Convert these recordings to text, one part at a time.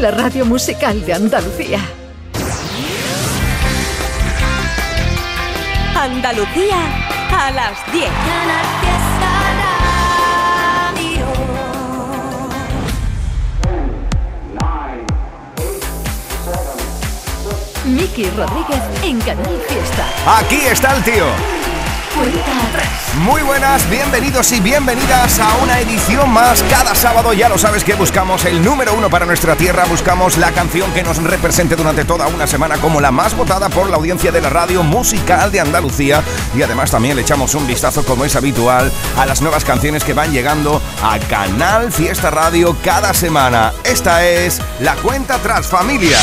la radio musical de Andalucía. Andalucía a las 10. Miki Rodríguez en Canal Fiesta. Aquí está el tío. Muy buenas, bienvenidos y bienvenidas a una edición más. Cada sábado ya lo sabes que buscamos el número uno para nuestra tierra, buscamos la canción que nos represente durante toda una semana como la más votada por la audiencia de la radio musical de Andalucía y además también le echamos un vistazo como es habitual a las nuevas canciones que van llegando a Canal Fiesta Radio cada semana. Esta es la cuenta atrás familia.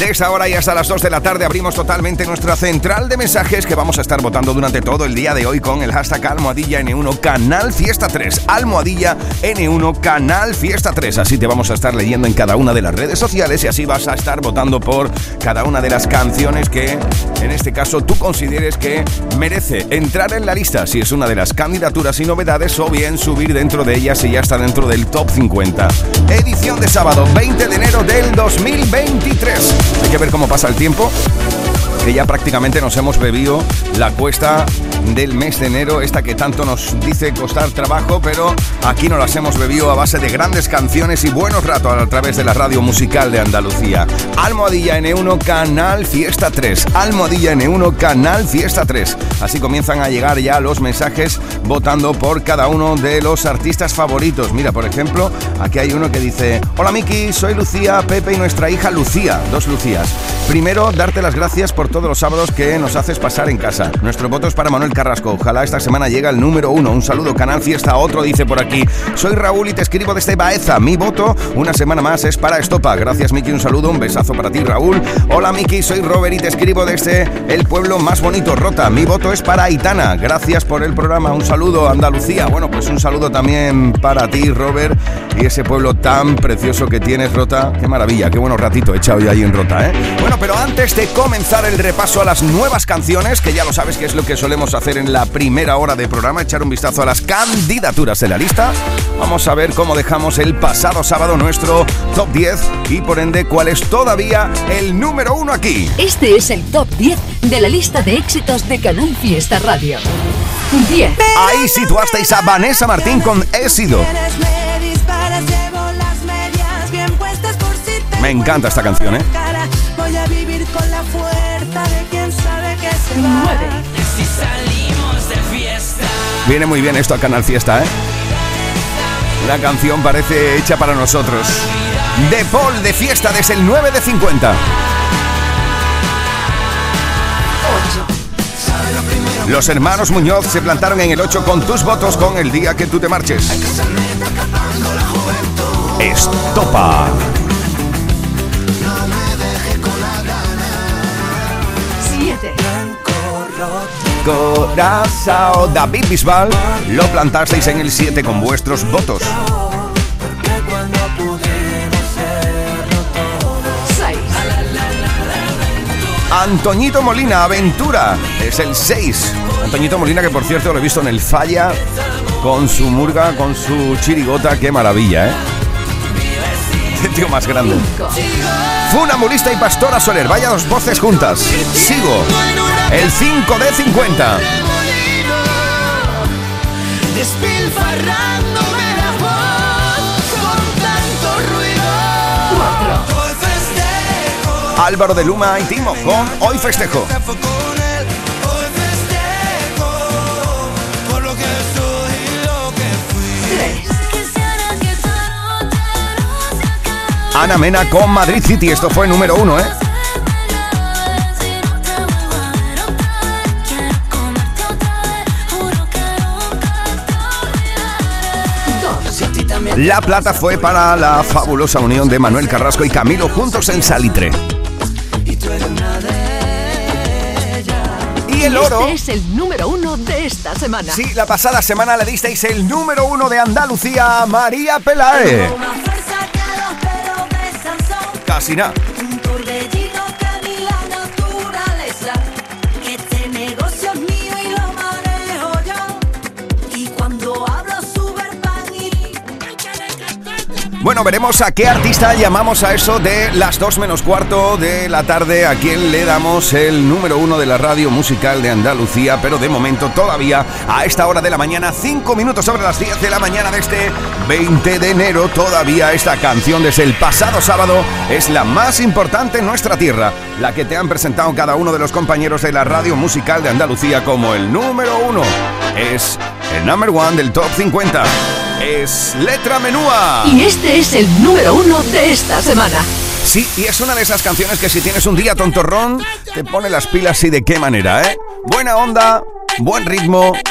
De esta hora y hasta las 2 de la tarde abrimos totalmente nuestra central de mensajes que vamos a estar votando durante todo el día de hoy con el hashtag Almohadilla N1 Canal Fiesta 3. Almohadilla N1 Canal Fiesta 3. Así te vamos a estar leyendo en cada una de las redes sociales y así vas a estar votando por cada una de las canciones que en este caso tú consideres que merece entrar en la lista si es una de las candidaturas y novedades o bien subir dentro de ellas si ya está dentro del top 50. Edición de sábado 20 de enero del 2023. Hay que ver cómo pasa el tiempo que ya prácticamente nos hemos bebido la cuesta del mes de enero, esta que tanto nos dice costar trabajo, pero aquí nos las hemos bebido a base de grandes canciones y buenos ratos a través de la radio musical de Andalucía. Almohadilla N1 Canal Fiesta 3. Almohadilla N1 Canal Fiesta 3. Así comienzan a llegar ya los mensajes votando por cada uno de los artistas favoritos. Mira, por ejemplo, aquí hay uno que dice, hola Miki, soy Lucía, Pepe y nuestra hija Lucía, dos Lucías. Primero, darte las gracias por todos los sábados que nos haces pasar en casa. Nuestro voto es para Manuel Carrasco. Ojalá esta semana llegue el número uno. Un saludo, Canal Fiesta. Otro dice por aquí. Soy Raúl y te escribo desde Baeza. Mi voto, una semana más, es para Estopa. Gracias, Miki. Un saludo, un besazo para ti, Raúl. Hola, Miki. Soy Robert y te escribo desde el pueblo más bonito, Rota. Mi voto es para Aitana. Gracias por el programa. Un saludo, Andalucía. Bueno, pues un saludo también para ti, Robert, y ese pueblo tan precioso que tienes, Rota. Qué maravilla, qué buenos ratitos he echado yo ahí en Rota, ¿eh? Bueno, pero antes de comenzar el repaso a las nuevas canciones, que ya lo sabes que es lo que solemos hacer en la primera hora de programa, echar un vistazo a las candidaturas de la lista. Vamos a ver cómo dejamos el pasado sábado nuestro top 10 y por ende cuál es todavía el número uno aquí. Este es el top 10 de la lista de éxitos de Canal Fiesta Radio. 10. Ahí situasteis a Vanessa Martín con He sido. Me encanta esta canción, ¿eh? Voy a vivir con la fuerza de quien sabe que se Nueve. Viene muy bien esto a Canal Fiesta, ¿eh? La canción parece hecha para nosotros. De Paul de Fiesta desde el 9 de 50. Los hermanos Muñoz se plantaron en el 8 con tus votos con el día que tú te marches. Estopa. 7. David Bisbal lo plantasteis en el 7 con vuestros votos. 6. Antoñito Molina, Aventura, es el 6. Antoñito Molina, que por cierto lo he visto en el Falla con su murga, con su chirigota, qué maravilla, ¿eh? Qué tío más grande. 5. Funambulista y Pastora Soler, vaya dos voces juntas. Sigo. El 5 de 50. Despilfarrándome la voz con tanto ruido. 4. Hoy festejo. Álvaro de Luma y Timo con Hoy Festejo. Ana Mena con Madrid City. Esto fue número uno, ¿eh? Si no te vuelvo a ver otra vez, quiero comerte otra vez. Juro que nunca te olvidaré. 2. Si a ti también La plata fue para la fabulosa unión de Manuel Carrasco y Camilo juntos en Salitre. y el oro. Este es el número uno de esta semana. Sí, la pasada semana le disteis el número uno de Andalucía a María Pelae. Son Bueno, veremos a qué artista llamamos a eso de las 2 menos cuarto de la tarde, a quien le damos el número uno de la radio musical de Andalucía, pero de momento todavía a esta hora de la mañana, 5 minutos sobre las 10 de la mañana de este 20 de enero, todavía esta canción desde el pasado sábado es la más importante en nuestra tierra, la que te han presentado cada uno de los compañeros de la radio musical de Andalucía como el número uno. Es el number one del top 50. Es Letra Menúa. Y este es el número uno de esta semana. Sí, y es una de esas canciones que si tienes un día tontorrón, te pone las pilas y de qué manera, ¿eh? Buena onda, buen ritmo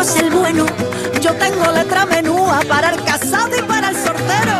el bueno. Yo tengo letra menúa para el casado y para el sortero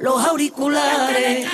los auriculares.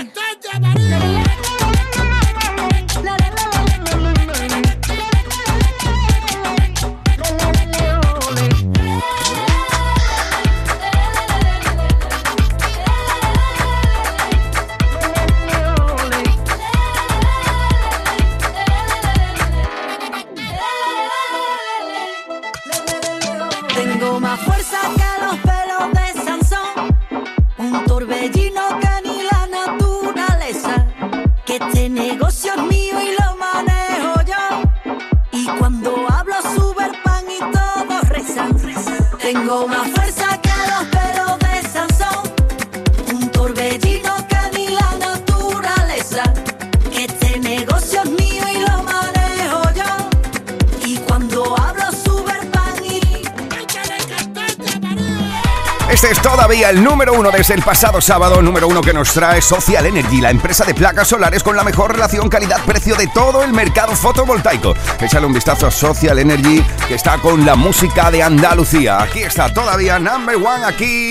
El pasado sábado, número uno que nos trae Social Energy, la empresa de placas solares con la mejor relación calidad-precio de todo el mercado fotovoltaico. Échale un vistazo a Social Energy, que está con la música de Andalucía. Aquí está todavía number one, aquí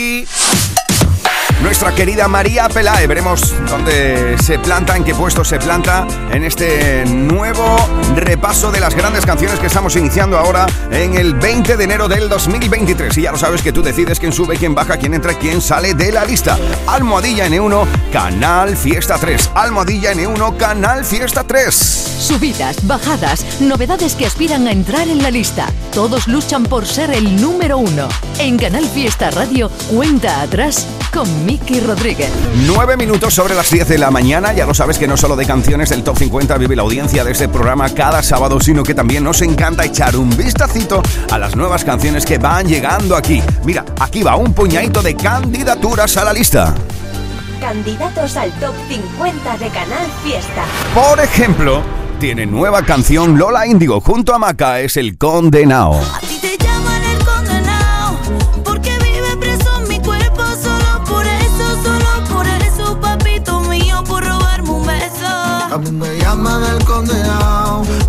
nuestra querida María Pelae. Veremos dónde se planta, en qué puesto se planta en este nuevo repaso de las grandes canciones que estamos iniciando ahora en el 20 de enero del 2023. Y ya lo sabes que tú decides quién sube, quién baja, quién entra, quién sale de la lista. Almohadilla N1, Canal Fiesta 3. Almohadilla N1, Canal Fiesta 3. Subidas, bajadas, novedades que aspiran a entrar en la lista. Todos luchan por ser el número uno. En Canal Fiesta Radio, cuenta atrás con Miki Rodríguez. 9 minutos sobre las 10 de la mañana. Ya lo sabes que no solo de canciones del Top 50 vive la audiencia de este programa cada sábado, sino que también nos encanta echar un vistacito a las nuevas canciones que van llegando aquí. Mira, aquí va un puñadito de candidaturas a la lista. Candidatos al top 50 de Canal Fiesta. Por ejemplo, tiene nueva canción Lola Índigo junto a Maca, es el condenado. A ti te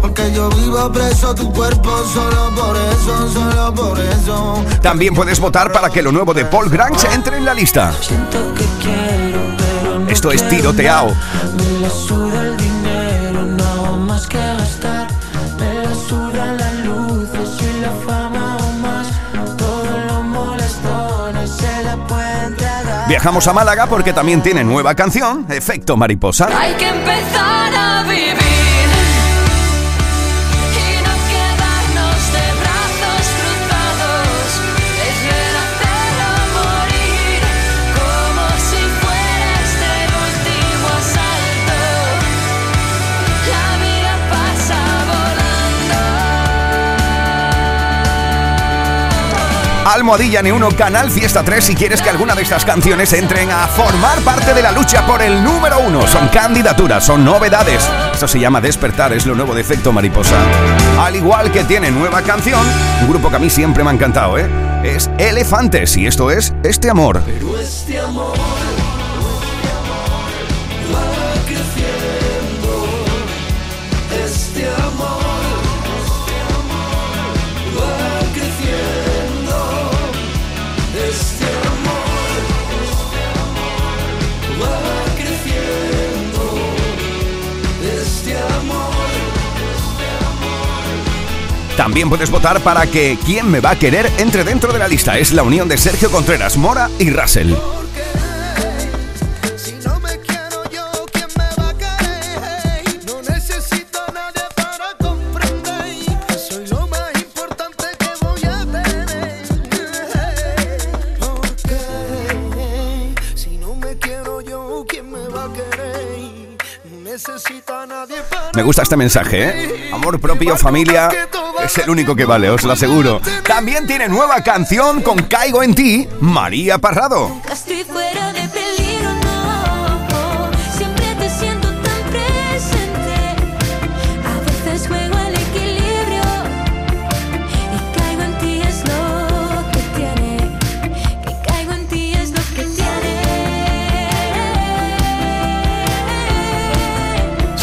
Porque yo vivo preso tu cuerpo Solo por eso, solo por eso. También puedes votar para que lo nuevo de Paul Grange entre en la lista. Siento que quiero, pero no Esto es tiroteado. Viajamos a Málaga porque también tiene nueva canción, Efecto Mariposa. Hay que empezar Almohadilla N1 Canal Fiesta 3 si quieres que alguna de estas canciones entren a formar parte de la lucha por el número uno. Son candidaturas, son novedades. Esto se llama Despertar, es lo nuevo de Efecto Mariposa. Al igual que tiene nueva canción, un grupo que a mí siempre me ha encantado, ¿eh? Es Elefantes y esto es Este Amor. Pero este amor También puedes votar para que ¿Quién me va a querer? entre dentro de la lista. Es la unión de Sergio Contreras, Mora y Russell. Me gusta este mensaje, ¿eh? Amor propio, familia, es el único que vale, os lo aseguro. También tiene nueva canción con Caigo en ti, María Parrado.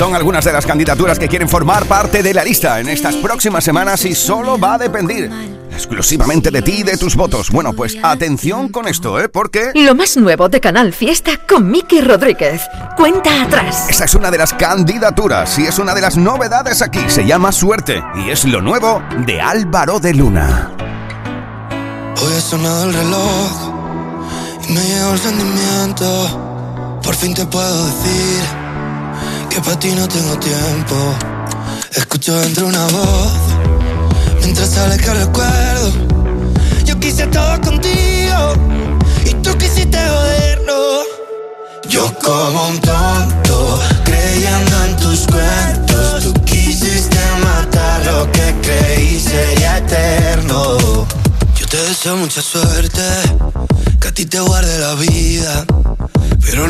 Son algunas de las candidaturas que quieren formar parte de la lista en estas próximas semanas y solo va a depender exclusivamente de ti y de tus votos. Bueno, pues atención con esto, ¿eh? Porque Lo más nuevo de Canal Fiesta con Miki Rodríguez. Cuenta atrás. esa es una de las candidaturas y es una de las novedades aquí. Se llama Suerte y es lo nuevo de Álvaro de Luna. Hoy ha sonado el reloj y me llegó el sentimiento. Por fin te puedo decir que para ti no tengo tiempo. Escucho dentro una voz mientras sale que recuerdo. Yo quise todo contigo y tú quisiste joderlo. Yo como un tonto creyendo en tus cuentos. Tú quisiste matar lo que creí sería eterno. Yo te deseo mucha suerte, que a ti te guarde la vida. Pero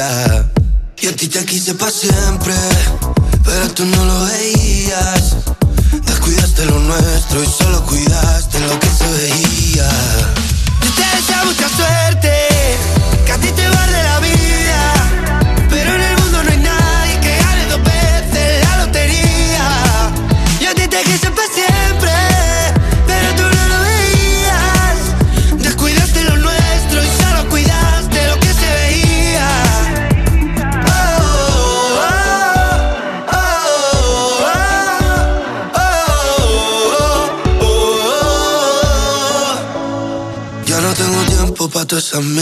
lotería. Y a ti te quise para siempre, pero tú no lo veías. Descuidaste lo nuestro y solo cuidaste lo que se veía. Yo te deseo mucha suerte, que a ti te guarde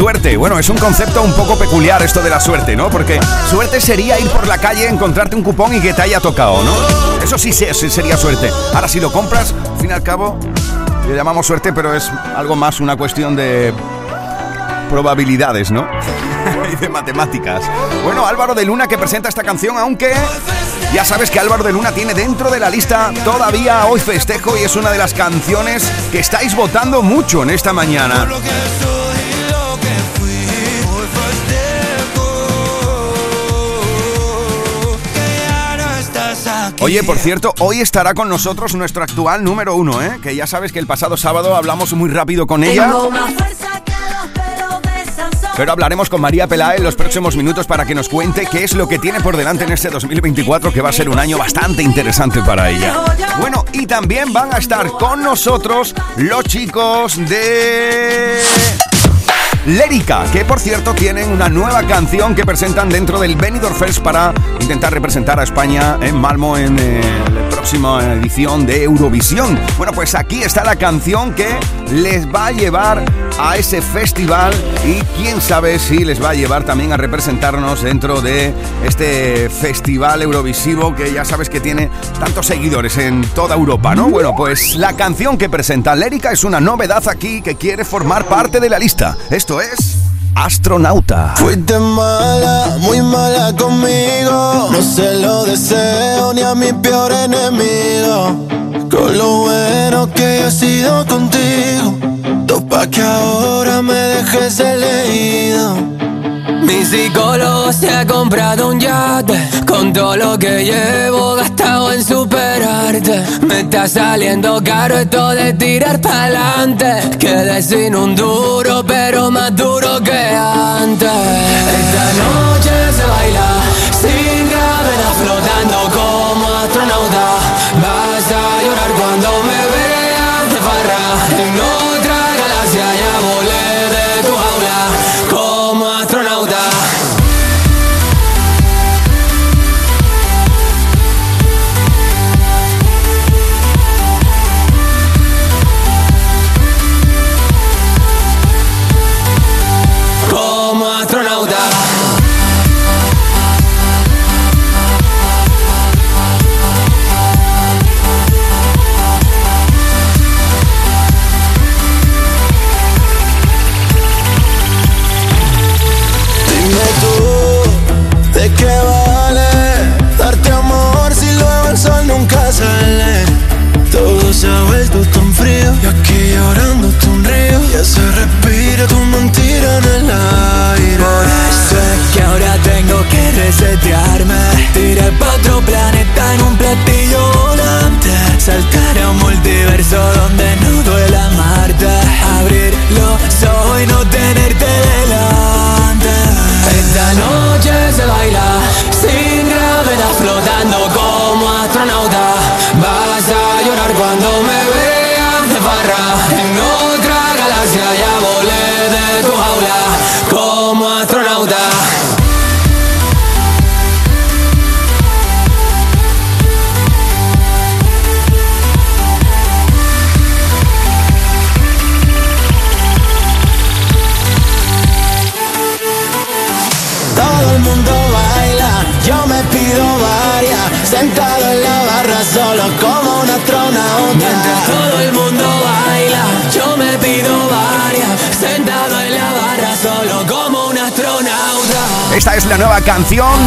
Suerte, bueno, es un concepto un poco peculiar esto de la suerte, ¿no? Porque suerte sería ir por la calle, encontrarte un cupón y que te haya tocado, ¿no? Eso sí, sí, sería suerte. Ahora, si lo compras, al fin y al cabo, le llamamos suerte, pero es algo más una cuestión de probabilidades, ¿no? y de matemáticas. Bueno, Álvaro de Luna que presenta esta canción, aunque ya sabes que Álvaro de Luna tiene dentro de la lista todavía Hoy Festejo y es una de las canciones que estáis votando mucho en esta mañana. Oye, por cierto, hoy estará con nosotros nuestro actual número uno, ¿eh? Que ya sabes que el pasado sábado hablamos muy rápido con ella. Pero hablaremos con María Pelá en los próximos minutos para que nos cuente qué es lo que tiene por delante en este 2024, que va a ser un año bastante interesante para ella. Bueno, y también van a estar con nosotros los chicos de... Lérica, que por cierto tienen una nueva canción que presentan dentro del Benidorm Fest para intentar representar a España en Malmo en eh, la próxima edición de Eurovisión. Bueno, pues aquí está la canción que les va a llevar a ese festival y quién sabe si les va a llevar también a representarnos dentro de este festival eurovisivo que ya sabes que tiene tantos seguidores en toda Europa, ¿no? Bueno, pues la canción que presenta Lérica es una novedad aquí que quiere formar parte de la lista. Esto es Astronauta. Fuiste mala, muy mala conmigo. No se lo deseo ni a mi peor enemigo. Con lo bueno que he sido contigo. Topa que ahora me dejes elegido. Mi psicólogo se ha comprado un yate Con todo lo que llevo gastado en superarte. Me está saliendo caro esto de tirar pa'lante. Quedé sin un duro pero más duro que antes. Esta noche se baila sin gravedad Flotando como astronauta. Vas a llorar cuando me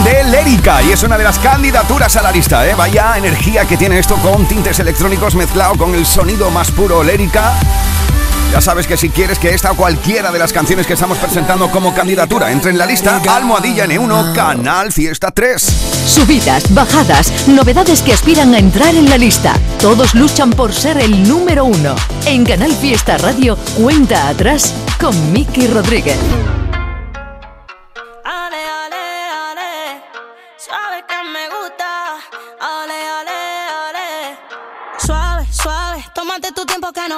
de Lérica y es una de las candidaturas a la lista, ¿eh? Vaya energía que tiene esto con tintes electrónicos mezclado con el sonido más puro Lérica. Ya sabes que si quieres que esta o cualquiera de las canciones que estamos presentando como candidatura entre en la lista, Almohadilla N1, Canal Fiesta 3. Subidas, bajadas, novedades que aspiran a entrar en la lista. Todos luchan por ser el número uno. En Canal Fiesta Radio, cuenta atrás con Miki Rodríguez.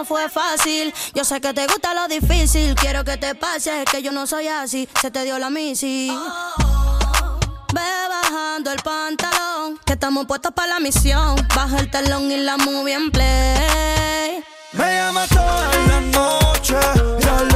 Fue fácil. Yo sé que te gusta lo difícil. Quiero que te pase, es que yo no soy así. Se te dio la misi. Ve bajando el pantalón, que estamos puestos para la misión. Baja el telón y la movie en play. Me llama toda la noche.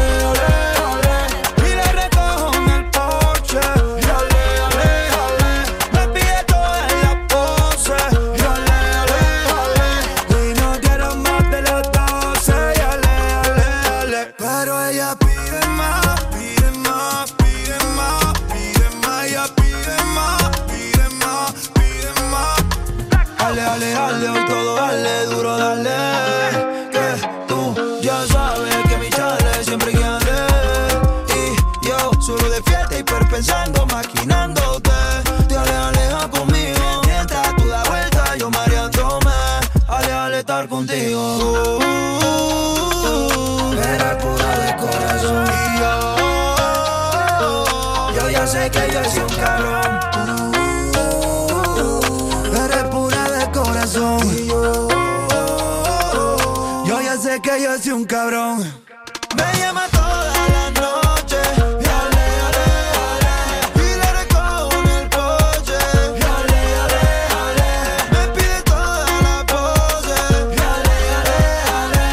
Yo soy un cabrón. Me llama toda la noche. Y ale, ale, ale. Y le recojo en el coche. Y ale, ale, ale. Me pide toda la pose. Y ale, ale, ale.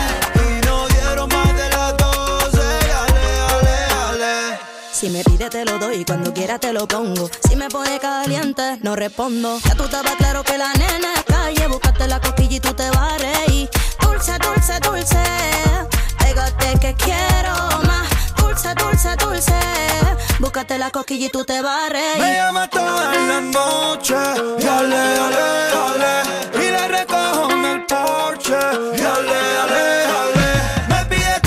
Y no dieron más de las doce. Y ale, ale, ale. Si me pide te lo doy, cuando quiera te lo pongo. Si me pone caliente, no respondo. Ya tú estabas claro que la nena es calle. Buscaste la cosquilla y tú te vas a. Dulce, dulce, dulce. Pégate que quiero más. Dulce, dulce, dulce. Búscate la cosquilla y tú te vas a Me llama toda la noche Y ale, ale, ale Y le recojo en el porche Y ale, ale, ale Me pide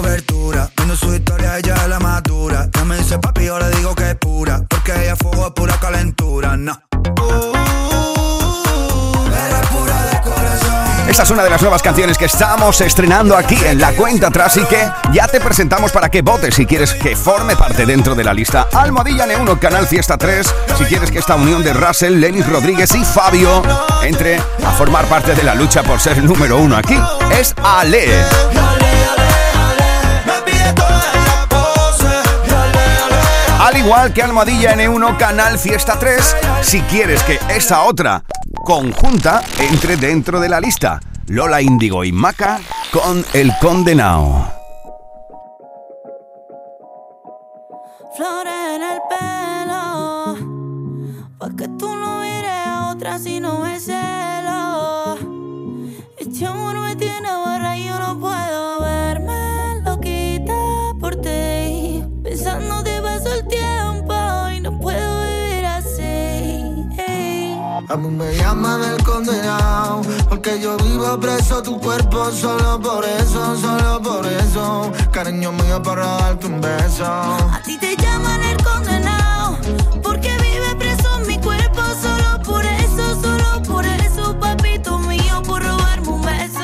cobertura es Esta es una de las nuevas canciones que estamos estrenando aquí en la cuenta atrás y que ya te presentamos para que votes si quieres que forme parte dentro de la lista. Almohadilla N1, Canal Fiesta 3, si quieres que esta unión de Russell, Lenis Rodríguez y Fabio entre a formar parte de la lucha por ser el número uno aquí. Es Ale. Al igual que Almohadilla N1, Canal Fiesta 3, si quieres que esa otra conjunta entre dentro de la lista. Lola Índigo y Maca con El Condenado. Flores en el pelo, pa' tú no mires a otra si no me celo. Este amor me tiene barra y yo no puedo A mí me llaman el condenado Porque yo vivo preso tu cuerpo Solo por eso, solo por eso. Cariño mío para darte un beso. A ti te llaman el condenado porque vive preso mi cuerpo solo por eso, solo por eso, papito mío, por robarme un beso.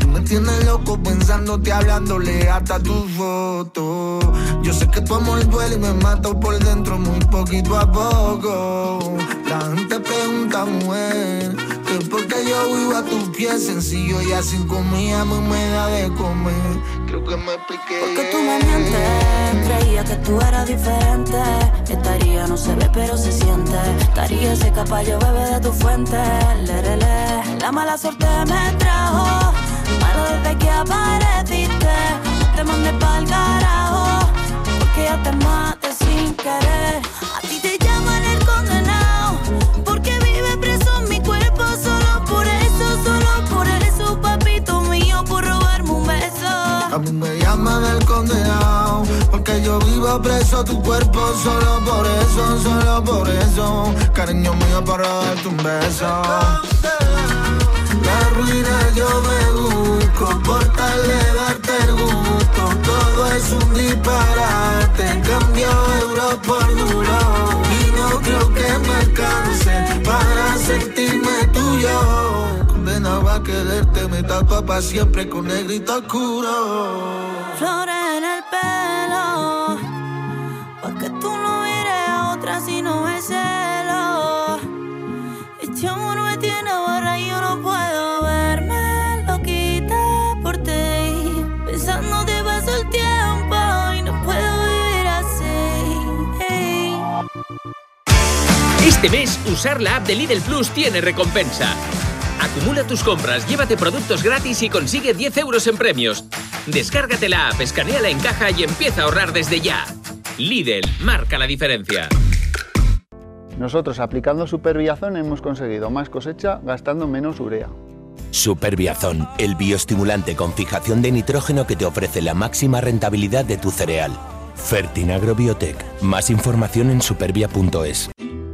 Tú me tienes loco pensándote hablándole hasta tu foto. Yo sé que tu amor duele y me mata por dentro muy poquito a poco La gente pregunta, mujer, que por qué yo vivo a tus pies sencillo y así comida me, me da de comer Creo que me expliqué Porque tú me mientes, creía que tú eras diferente. Estaría, no se ve, pero se siente. Estaría ese yo bebe de tu fuente. Lerele. La mala suerte me trajo, malo desde que apareciste. Te mandé pa'l carajo, porque ya te maté sin querer. A ti te Vivo preso tu cuerpo Solo por eso, solo por eso. Cariño mío para darte un beso. La ruina yo me busco Por tal de darte el gusto. Todo es un disparate Cambio euro por duro. Y no creo que me alcance Para sentirme tuyo. Condenado a quererte Me tapa para siempre con negrito oscuro. Flores en el pelo, Este. Este mes, usar la app de Lidl Plus tiene recompensa. Acumula tus compras, llévate productos gratis y consigue 10 euros en premios. Descárgate la app, escaneala en caja y empieza a ahorrar desde ya. Lidl, marca la diferencia. Nosotros aplicando Superbiazón hemos conseguido más cosecha gastando menos urea. Superbiazón, el bioestimulante con fijación de nitrógeno que te ofrece la máxima rentabilidad de tu cereal. Fertinagro Biotech. Más información en supervia.es.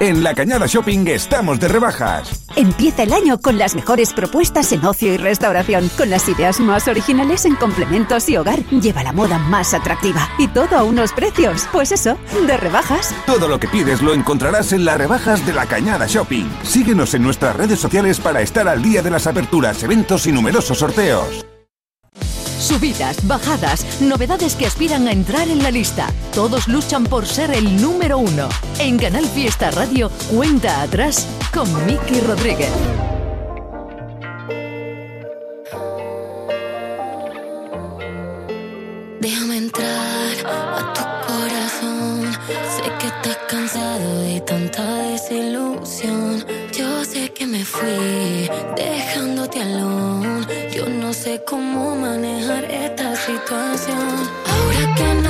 En la Cañada Shopping estamos de rebajas. Empieza el año con las mejores propuestas en ocio y restauración, con las ideas más originales en complementos y hogar. Lleva la moda más atractiva y todo a unos precios, pues eso, de rebajas. Todo lo que pides lo encontrarás en las rebajas de la Cañada Shopping. Síguenos en nuestras redes sociales para estar al día de las aperturas, eventos y numerosos sorteos. Subidas, bajadas, novedades que aspiran a entrar en la lista. Todos luchan por ser el número uno. En Canal Fiesta Radio, cuenta atrás con Miki Rodríguez. Déjame entrar a tu corazón. Sé que estás cansado de tanta fui dejándote alone. Yo no sé cómo manejar esta situación. Ahora que no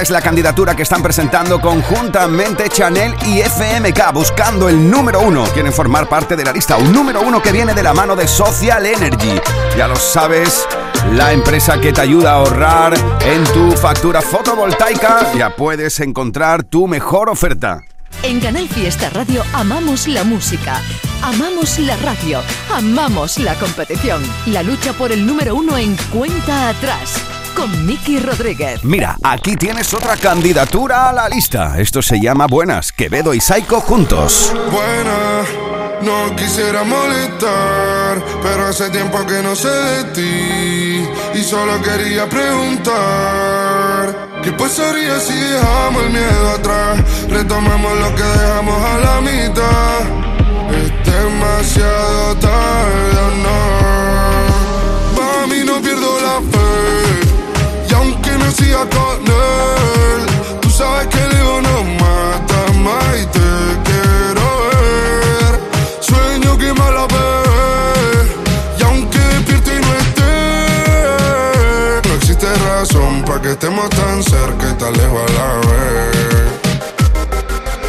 Es la candidatura que están presentando conjuntamente Chanel y FMK, buscando el número uno. Quieren formar parte de la lista, un número uno que viene de la mano de Social Energy. Ya lo sabes, la empresa que te ayuda a ahorrar en tu factura fotovoltaica. Ya puedes encontrar tu mejor oferta. En Canal Fiesta Radio amamos la música, amamos la radio, amamos la competición. La lucha por el número uno en cuenta atrás con Miki Rodríguez. Mira, aquí tienes otra candidatura a la lista. Esto se llama Buenas, Quevedo y Saiko juntos. Buena, no quisiera molestar, pero hace tiempo que no sé de ti y solo quería preguntar. ¿Qué pasaría si dejamos el miedo atrás? Retomamos lo que dejamos a la mitad. Es demasiado tarde, ¿o no. Pa' mí no pierdo la fe. Siga con él, tú sabes que el ego no mata más y te quiero ver. Sueño que me la ve. Y aunque despierto y no esté, no existe razón para que estemos tan cerca y tan lejos a la vez.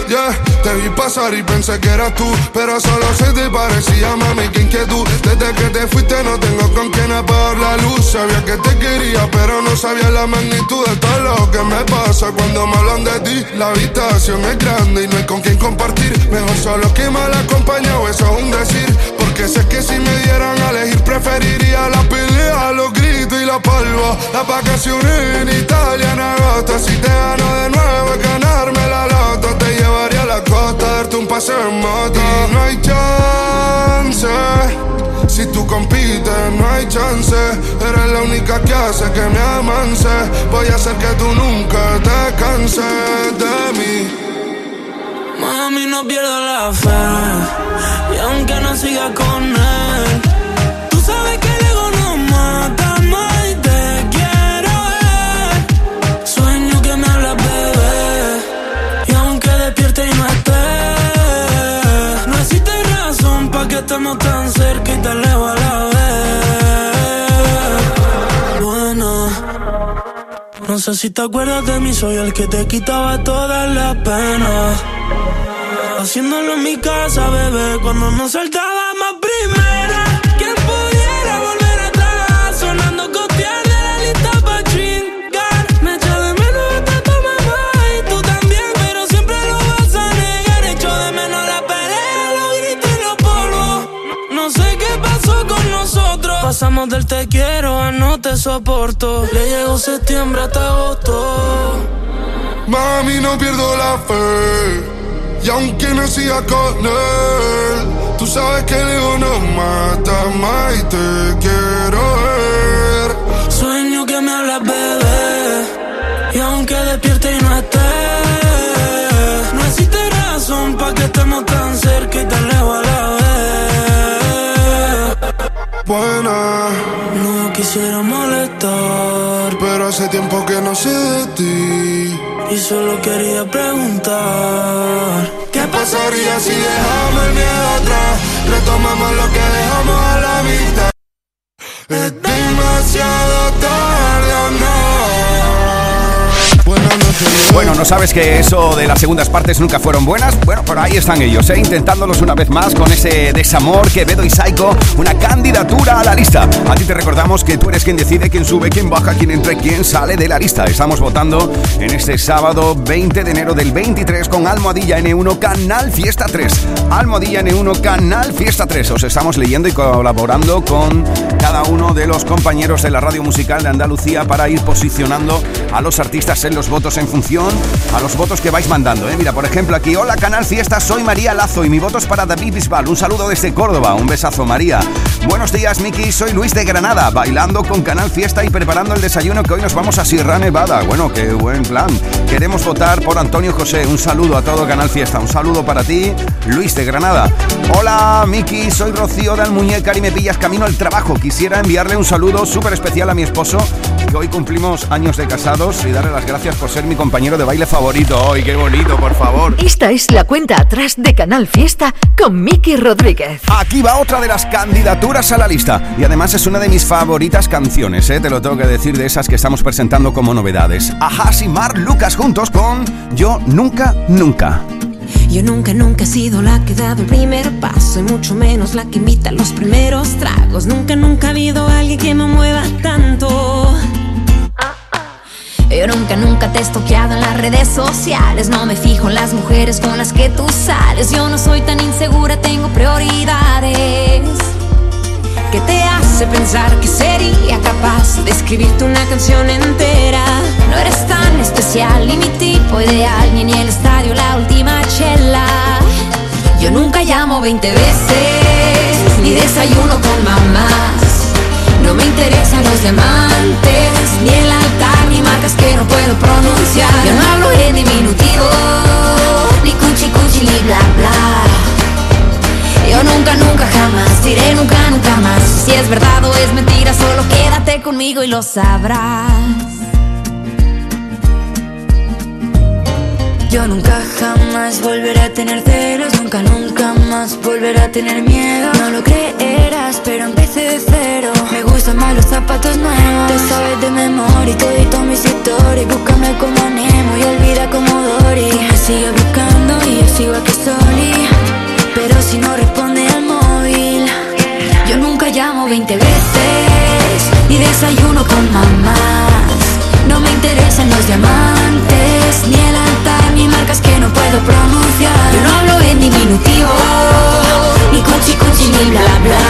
Yeah, vi pasar y pensé que eras tú, pero solo se te parecía, mami, qué inquietud. Desde que te fuiste no tengo con quién apagar la luz. Sabía que te quería, pero no sabía la magnitud de todo lo que me pasa cuando me hablan de ti. La habitación es grande y no hay con quién compartir. Mejor solo que mal acompañado, eso es un decir. Porque sé que si me dieran a elegir, preferiría la pelea, los gritos y la palva. Las vacaciones en Italia en agosto. Si te gano de nuevo, ganarme la loto. Te llevaría a la costa, darte un paseo en moto. No hay chance. Si tú compites, no hay chance. Eres la única que hace que me amance. Voy a hacer que tú nunca te canses de mí. Mami, no pierdo la fe. Y aunque no siga con él, tú sabes que el ego no mata más y te quiero ver. Sueño que me hablas, bebé. Y aunque despierte y no esté, no existe razón para que estemos tan cerca y tan lejos a la vez. Bueno. No sé si te acuerdas de mí, soy el que te quitaba todas las penas. Haciéndolo en mi casa, bebé, cuando nos saltábamos primera. ¿Quién pudiera volver atrás? Sonando copiar de la lista pa' chingar. Me echo de menos hasta tu mamá y tú también, pero siempre lo vas a negar. Echo de menos la pelea, los gritos y los polvos. No sé qué pasó con nosotros. Pasamos del te quiero a no te soporto. Le llegó septiembre hasta agosto. Mami, no pierdo la fe. Y aunque no siga con él, tú sabes que el ego no mata más y te quiero ver. Sueño que me hablas, bebé. Y aunque despierte y no esté, no existe razón para que estemos tan cerca y tan lejos a la vez. Buena, No quisiera molestar, pero hace tiempo que no sé de ti. Y solo quería preguntar. ¿Qué pasaría si dejamos el miedo atrás? Retomamos lo que dejamos a la mitad. Es demasiado tarde Bueno, ¿no sabes que eso de las segundas partes nunca fueron buenas? Bueno, por ahí están ellos, ¿eh? intentándolos una vez más con ese desamor que Bedo y Psycho, una candidatura a la lista. A ti te recordamos que tú eres quien decide quién sube, quién baja, quién entra y quién sale de la lista. Estamos votando en este sábado 20 de enero del 23 con Almohadilla N1 Canal Fiesta 3. Almohadilla N1 Canal Fiesta 3. Os estamos leyendo y colaborando con cada uno de los compañeros de la radio musical de Andalucía para ir posicionando a los artistas en los votos en función a los votos que vais mandando. ¿eh? Mira, por ejemplo, aquí, hola Canal Fiesta, soy María Lazo y mi voto es para David Bisbal. Un saludo desde Córdoba, un besazo María. Buenos días, Miki, soy Luis de Granada, bailando con Canal Fiesta y preparando el desayuno que hoy nos vamos a Sierra Nevada. Bueno, qué buen plan. Queremos votar por Antonio José. Un saludo a todo Canal Fiesta. Un saludo para ti, Luis de Granada. Hola, Miki, soy Rocío de Almuñécar y me pillas camino al trabajo. Quisiera enviarle un saludo súper especial a mi esposo, que hoy cumplimos años de casados y darle las gracias por ser mi compañero de baile favorito. ¡Ay, qué bonito, por favor! Esta es la cuenta atrás de Canal Fiesta con Miki Rodríguez. Aquí va otra de las candidaturas a la lista. Y además es una de mis favoritas canciones, ¿eh? te lo tengo que decir, de esas que estamos presentando como novedades. Ajá, y Mar Lucas juntos con Yo Nunca, Nunca. Yo nunca, nunca he sido la que ha dado el primer paso y mucho menos la que invita los primeros tragos. Nunca, nunca ha habido alguien que me mueva tanto. Yo nunca, nunca te he estoqueado en las redes sociales. No me fijo en las mujeres con las que tú sales. Yo no soy tan insegura, tengo prioridades. ¿Qué te hace pensar que sería capaz de escribirte una canción entera? No eres tan especial, ni mi tipo ideal, ni en el estadio la última chela. Yo nunca llamo 20 veces, ni desayuno con mamás. No me interesan los diamantes, ni el altar, marcas que no puedo pronunciar. Yo no hablo en diminutivo, ni cuchi cuchi, ni bla bla. Yo nunca, nunca, jamás diré nunca, nunca más. Si es verdad o es mentira, solo quédate conmigo y lo sabrás. Yo nunca jamás volveré a tener celos, nunca, nunca más volveré a tener miedo. No lo creerás, pero empecé de cero. Me gustan más los zapatos nuevos. Te sabes de memoria y todito mis historias. Búscame como Nemo y olvida como Dory. Tú me sigues buscando y yo sigo aquí soli. Pero si no responde al móvil, yo nunca llamo 20 veces ni desayuno con mamá. No me interesan los diamantes, ni el altar, ni marcas que no puedo pronunciar. Yo no hablo en diminutivo, ni cuchi cuchi ni bla bla.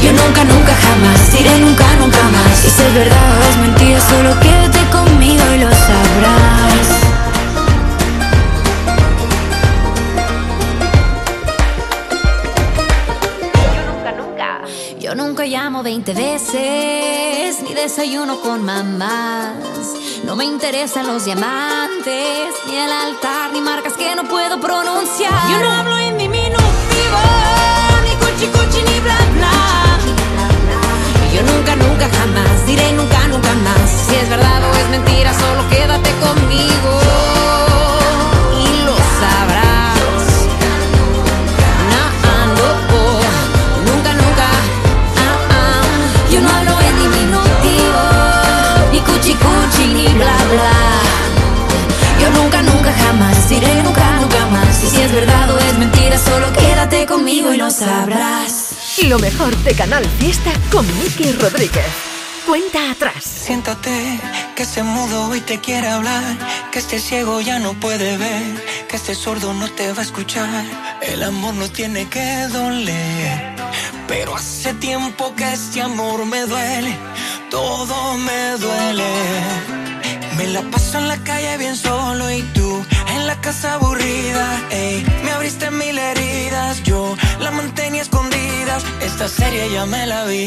Yo nunca, nunca jamás diré nunca, nunca más. Y si es verdad o es mentira, solo quédate conmigo y lo sabrás. Nunca llamo 20 veces, ni desayuno con mamás. No me interesan los diamantes, ni el altar, ni marcas que no puedo pronunciar. Yo no hablo en diminutivo, de Canal Fiesta con Miki Rodríguez. Cuenta atrás. Siéntate, que este mudo hoy te quiere hablar, que este ciego ya no puede ver, que este sordo no te va a escuchar. El amor no tiene que doler, pero hace tiempo que este amor me duele, todo me duele. Me la paso en la calle bien solo y tú en la casa aburrida. ey. Me abriste mil heridas, yo la mantenía escondidas. Esta serie ya me la vi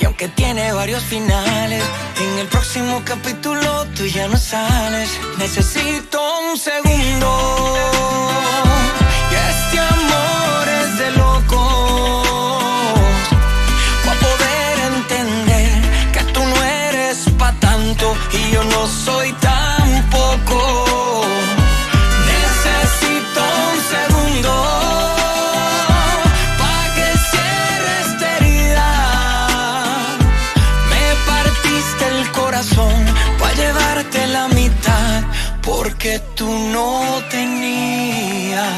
y aunque tiene varios finales, en el próximo capítulo tú ya no sales. Necesito un segundo. Y este amor es de locos. Para poder entender que tú no eres pa' tanto y yo no soy tampoco. Tú no tenías.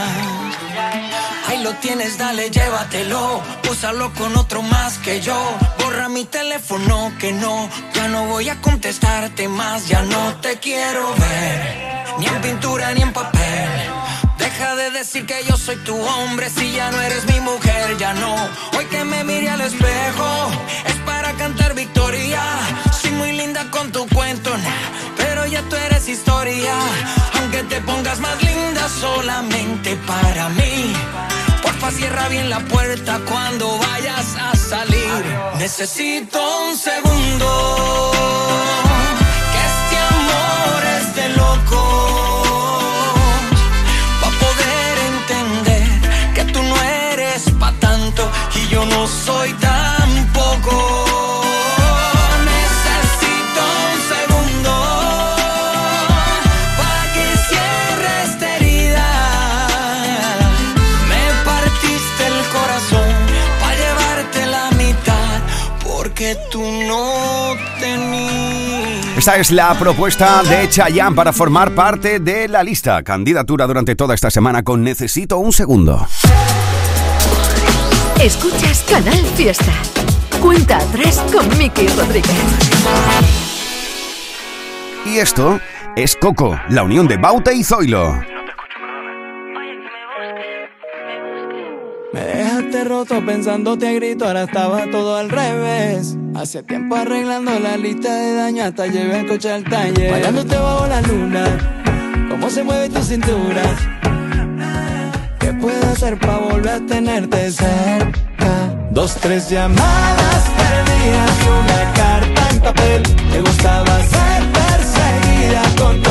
Ahí lo tienes, dale, llévatelo. Úsalo con otro más que yo. Borra mi teléfono que no. Ya no voy a contestarte más. Ya no te quiero ver. Ni en pintura ni en papel. Deja de decir que yo soy tu hombre si ya no eres mi mujer, ya no. Hoy que me mire al espejo es cantar victoria. Soy muy linda con tu cuento, pero ya tú eres historia. Aunque te pongas más linda solamente para mí. Porfa, cierra bien la puerta cuando vayas a salir. Necesito un segundo. Que este amor es de y yo no soy tampoco. Esta es la propuesta de Chayanne para formar parte de la lista. Candidatura durante toda esta semana con Necesito un segundo. Escuchas Canal Fiesta. Cuenta atrás con Miki Rodríguez. Y esto es Coco, la unión de Bauta y Zoilo. Me dejaste roto pensándote a grito, ahora estaba todo al revés. Hace tiempo arreglando la lista de daño hasta llevé el coche al taller. Bailándote bajo la luna, cómo se mueve tu cintura. ¿Qué puedo hacer para volver a tenerte cerca? Dos, tres llamadas perdidas y una carta en papel. Te gustaba ser perseguida con tu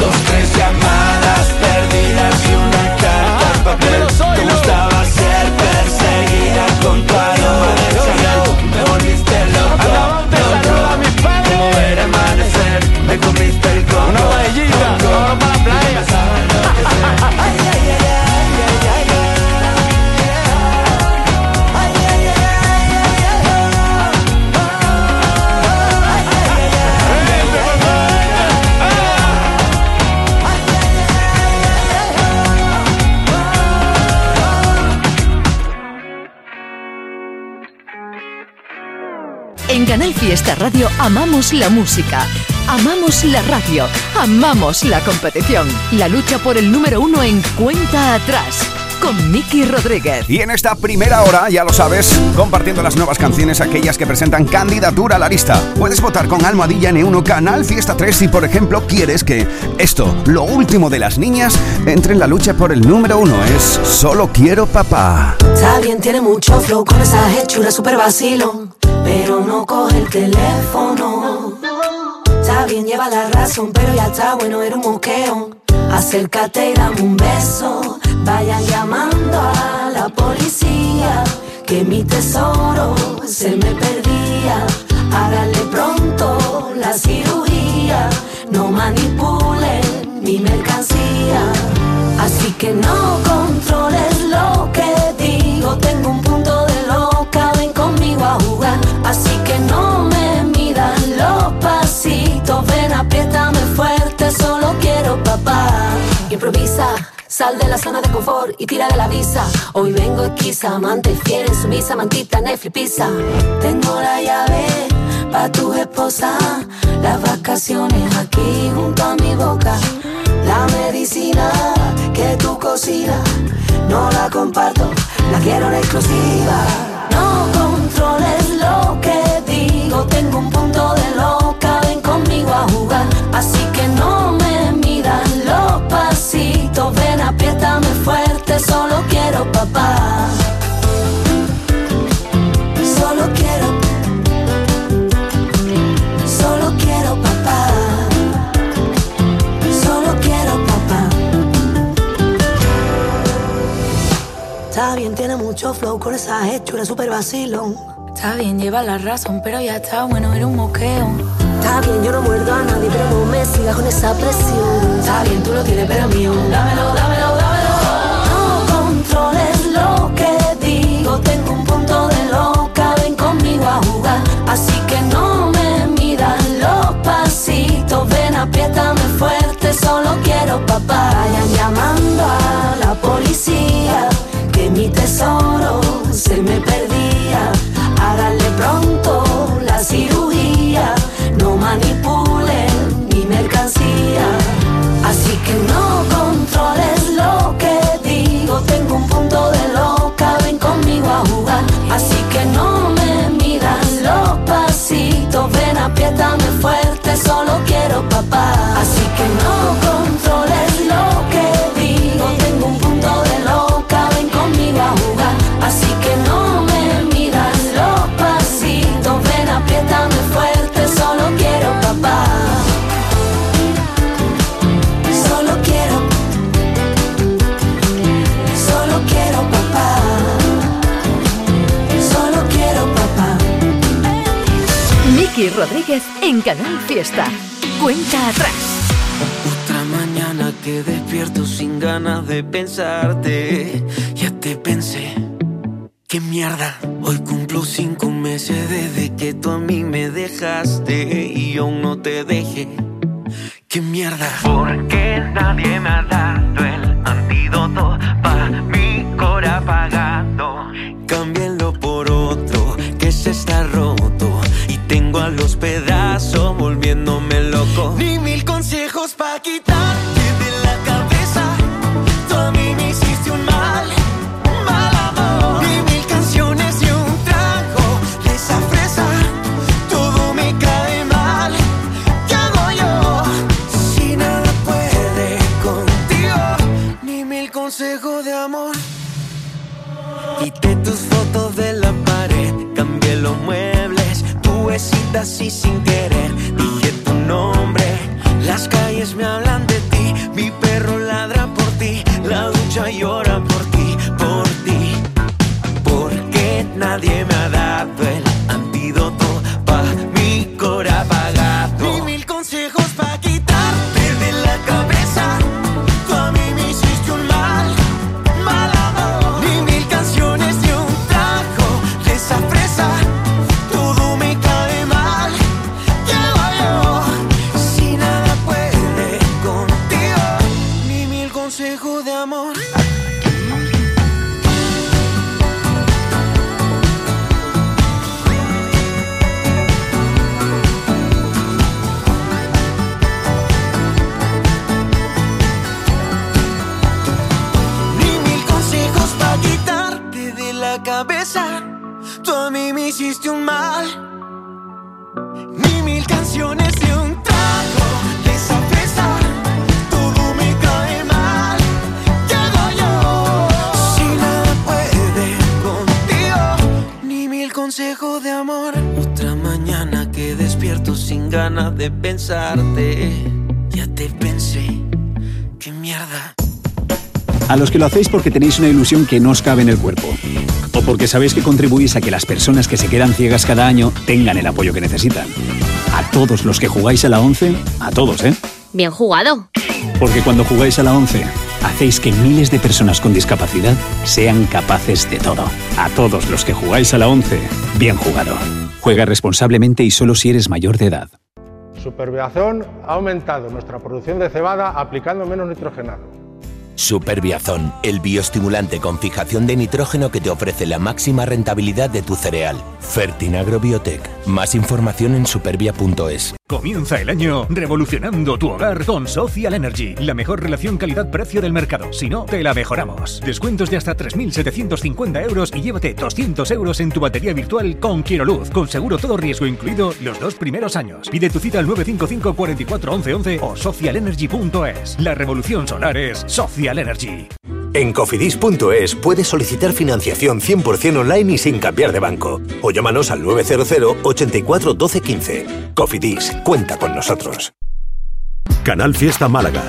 a Canal Fiesta Radio amamos la música, amamos la radio, amamos la competición. La lucha por el número uno en cuenta atrás. Con Miki Rodríguez. Y en esta primera hora, ya lo sabes, compartiendo las nuevas canciones, aquellas que presentan candidatura a la lista. Puedes votar con Almohadilla N1 Canal Fiesta 3 si, por ejemplo, quieres que esto, lo último de las niñas, entre en la lucha por el número uno. Es Solo Quiero Papá. Está bien, tiene mucho flow con esa hechura super vacilón, pero no coge el teléfono. Está bien, lleva la razón, pero ya está bueno, era un moqueo. Acércate y dame un beso. Vayan llamando a la policía, que mi tesoro se me perdía. Háganle pronto la cirugía, no manipulen mi mercancía. Así que no controles lo que Así que no me midan los pasitos, ven apriétame fuerte, solo quiero papá. Improvisa. Sal de la zona de confort y tira de la visa. Hoy vengo esquiza, amante fiel sumisa, mantita, Netflix. Tengo la llave pa' tu esposa. Las vacaciones aquí junto a mi boca. La medicina que tú cocinas, no la comparto, la quiero en exclusiva. No controles tengo un punto de loca, ven conmigo a jugar. Así que no me midan los pasitos, ven apriétame fuerte, solo quiero papá. Solo quiero, solo quiero papá. Solo quiero papá. Está bien, tiene mucho flow con esa hechura super vacilón. Está bien, lleva la razón, pero ya está bueno, era un moqueo. Está bien, yo no muerdo a nadie, pero no me sigas con esa presión. Está bien, tú lo tienes, pero mío. Dámelo, dámelo, dámelo. No controles lo que digo, tengo un punto de loca, ven conmigo a jugar. Así que no me midan los pasitos, ven apriétame fuerte, solo quiero papá. Vayan llamando a la policía, que mi tesoro se me perdía. Pronto la cirugía, no manipulen mi mercancía. Así que no controles lo que digo, tengo un punto de loca, ven conmigo a jugar. Así que no me midan los pasitos, ven apriétame fuerte, solo quiero papá. Así que no Rodríguez en Canal Fiesta. Cuenta atrás. Otra mañana que despierto sin ganas de pensarte. Ya te pensé. Qué mierda. Hoy cumplo cinco meses desde que tú a mí me dejaste y yo aún no te dejé. Qué mierda. Porque nadie me ha dado el antídoto para mi así sin ganas de pensarte. Ya te pensé. Qué mierda. A los que lo hacéis porque tenéis una ilusión que no os cabe en el cuerpo. O porque sabéis que contribuís a que las personas que se quedan ciegas cada año tengan el apoyo que necesitan. A todos los que jugáis a la 11, a todos, ¿eh? Bien jugado. Porque cuando jugáis a la 11, hacéis que miles de personas con discapacidad sean capaces de todo. A todos los que jugáis a la 11, bien jugado. Juega responsablemente y solo si eres mayor de edad. Superbiazón ha aumentado nuestra producción de cebada aplicando menos nitrogenado. Superbiazón, el bioestimulante con fijación de nitrógeno que te ofrece la máxima rentabilidad de tu cereal. Fertinagro Biotech. Más información en supervia.es. Comienza el año revolucionando tu hogar con Social Energy, la mejor relación calidad-precio del mercado. Si no, te la mejoramos. Descuentos de hasta 3.750 euros y llévate 200 euros en tu batería virtual con Quiero Luz, con seguro todo riesgo incluido los dos primeros años. Pide tu cita al 955 44 11 11 o socialenergy.es. La revolución solar es Social Energy. En cofidis.es puedes solicitar financiación 100% online y sin cambiar de banco. O llámanos al 900 84 12 15. Cofidis, cuenta con nosotros. Canal Fiesta Málaga.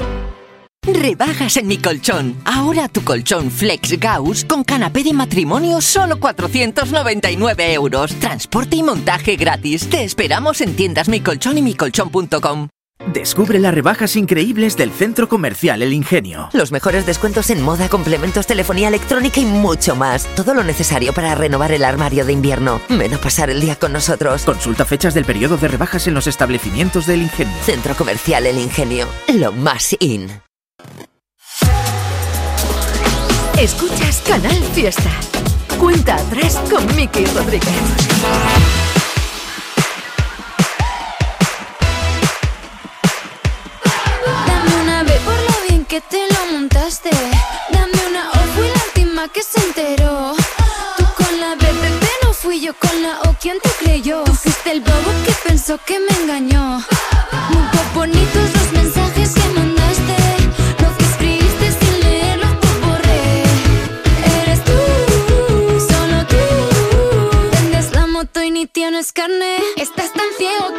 Rebajas en mi colchón. Ahora tu colchón Flex Gauss con canapé de matrimonio solo 499 euros. Transporte y montaje gratis. Te esperamos en tiendas Mi Colchón y micolchón.com. Descubre las rebajas increíbles del Centro Comercial El Ingenio. Los mejores descuentos en moda, complementos, telefonía electrónica y mucho más. Todo lo necesario para renovar el armario de invierno. Ven a pasar el día con nosotros. Consulta fechas del periodo de rebajas en los establecimientos del Ingenio. Centro Comercial El Ingenio. Lo más in. Escuchas Canal Fiesta. Cuenta atrás con Miki Rodríguez. Última que se enteró. Tú con la B, bebé, no fui yo con la O. ¿Quién te creyó? Tú fuiste el bobo que pensó que me engañó. Muy bonitos los mensajes que mandaste. Lo que escribiste sin leerlo, te borré. Eres tú, solo tú. Vendes la moto y ni tienes carne. Estás tan ciego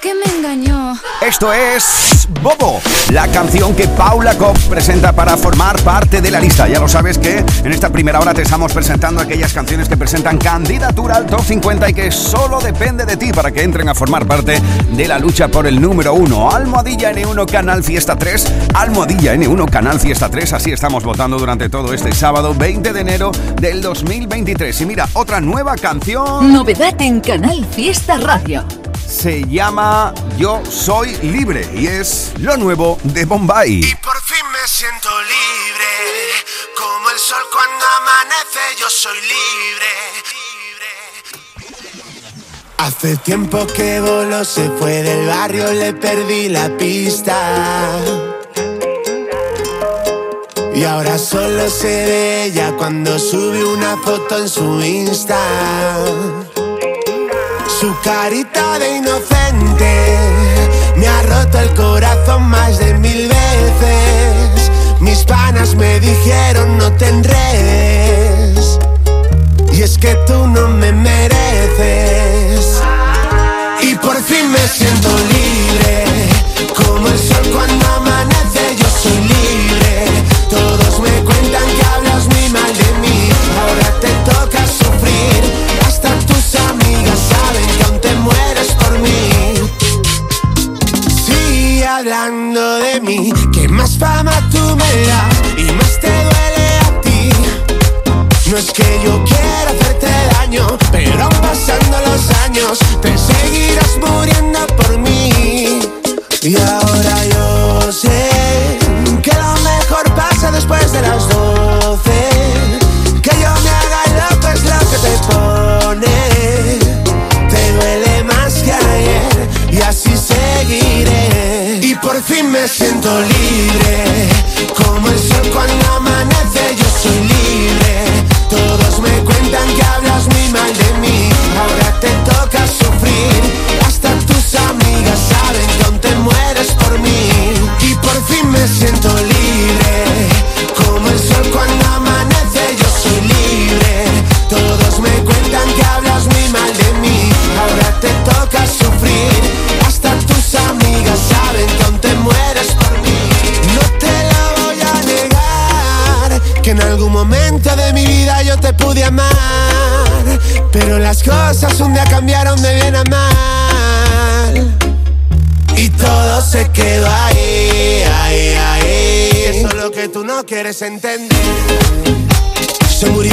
que me engañó. Esto es Bobo, la canción que Paula Cobb presenta para formar parte de la lista. Ya lo sabes que en esta primera hora te estamos presentando aquellas canciones que presentan candidatura al top 50 y que solo depende de ti para que entren a formar parte de la lucha por el número uno. Almohadilla N1 Canal Fiesta 3, Almohadilla N1 Canal Fiesta 3, así estamos votando durante todo este sábado 20 de enero del 2023. Y mira, otra nueva canción Novedad en Canal Fiesta Radio. Se llama Yo Soy Libre y es lo nuevo de Bombay. Por fin me siento libre, como el sol cuando amanece, yo soy libre. Hace tiempo que voló, se fue del barrio, le perdí la pista. Y ahora solo se ve ella cuando sube una foto en su Insta. Su carita de inocente me ha roto el corazón más de mil veces. Mis panas me dijeron no te enredes. Y es que tú no me mereces. Y por fin me siento libre. Tanto quieres entender. Se murió,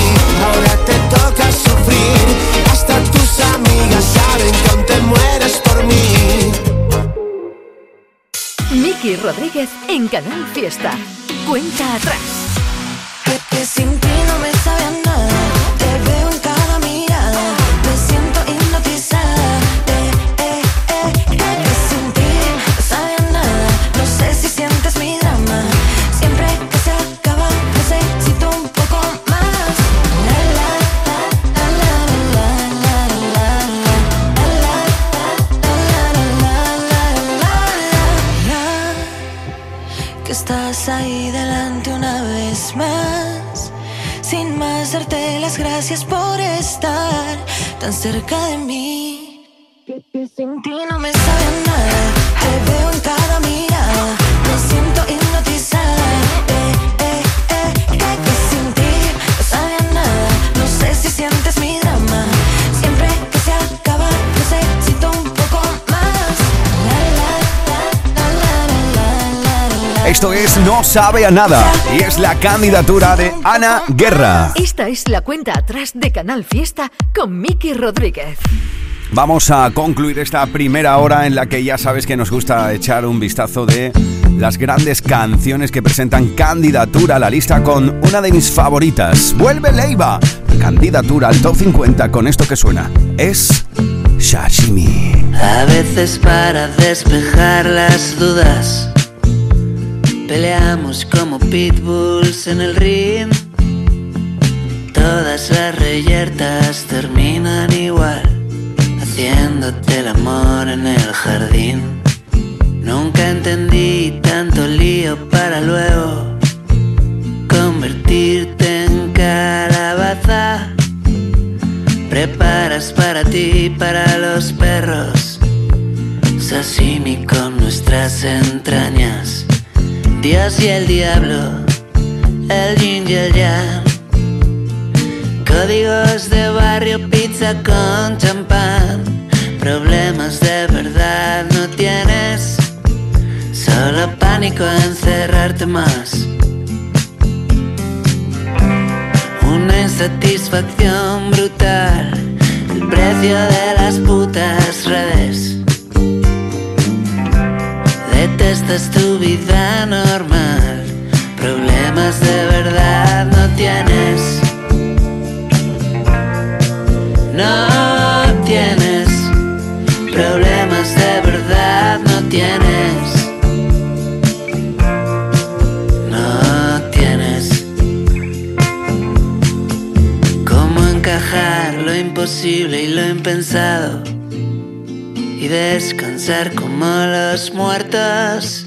Miki Rodríguez en Canal Fiesta. Cuenta atrás. Cerca de mí. Que, sin ti no me sabe nada, te veo en cada mirada, Esto es No sabe a nada y es la candidatura de Ana Guerra. Esta es la cuenta atrás de Canal Fiesta con Miki Rodríguez. Vamos a concluir esta primera hora en la que ya sabes que nos gusta echar un vistazo de las grandes canciones que presentan candidatura a la lista con una de mis favoritas. Vuelve Leiva, candidatura al top 50 con esto que suena. Es Sashimi. A veces para despejar las dudas, peleamos como pitbulls en el ring. Todas las reyertas terminan igual, haciéndote el amor en el jardín. Nunca entendí tanto lío para luego convertirte en calabaza. Preparas para ti y para los perros sashimi con nuestras entrañas. Dios y el diablo, el yin y el yang. Códigos de barrio, pizza con champán. Problemas de verdad no tienes. Solo pánico a encerrarte más. Una insatisfacción brutal. El precio de las putas redes. Detestas tu vida normal. Problemas de verdad no tienes. No tienes. Problemas de verdad no tienes. No tienes. ¿Cómo encajar lo imposible y lo impensado? Y descansar como los muertos.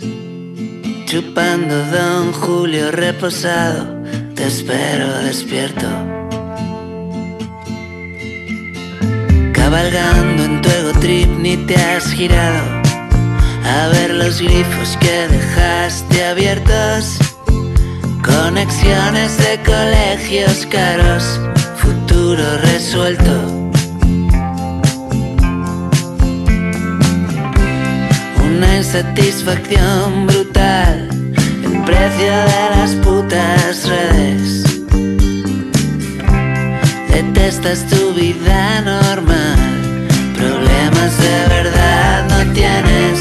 Chupando Don Julio reposado. Te espero despierto. Cabalgando en tu ego trip ni te has girado a ver los glifos que dejaste abiertos. Conexiones de colegios caros, futuro resuelto. Una insatisfacción brutal, el precio de las putas redes. Detestas tu vida normal, problemas de verdad no tienes.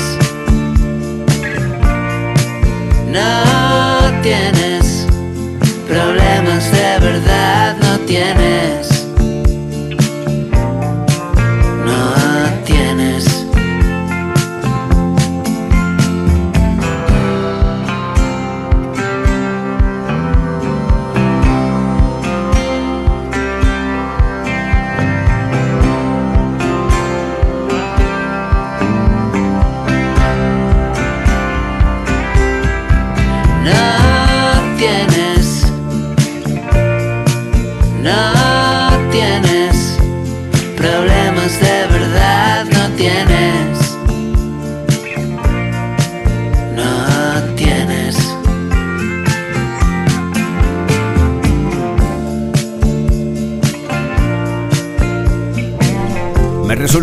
No tienes,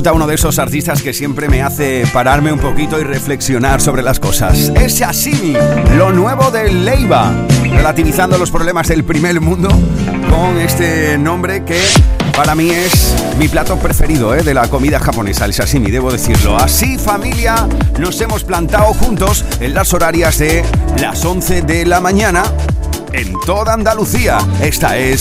resulta uno de esos artistas que siempre me hace pararme un poquito y reflexionar sobre las cosas. Es Sashimi, lo nuevo de Leiva, relativizando los problemas del primer mundo con este nombre que para mí es mi plato preferido ¿eh? de la comida japonesa, el sashimi, debo decirlo. Así familia, nos hemos plantado juntos en las horarias de las 11 de la mañana en toda Andalucía. Esta es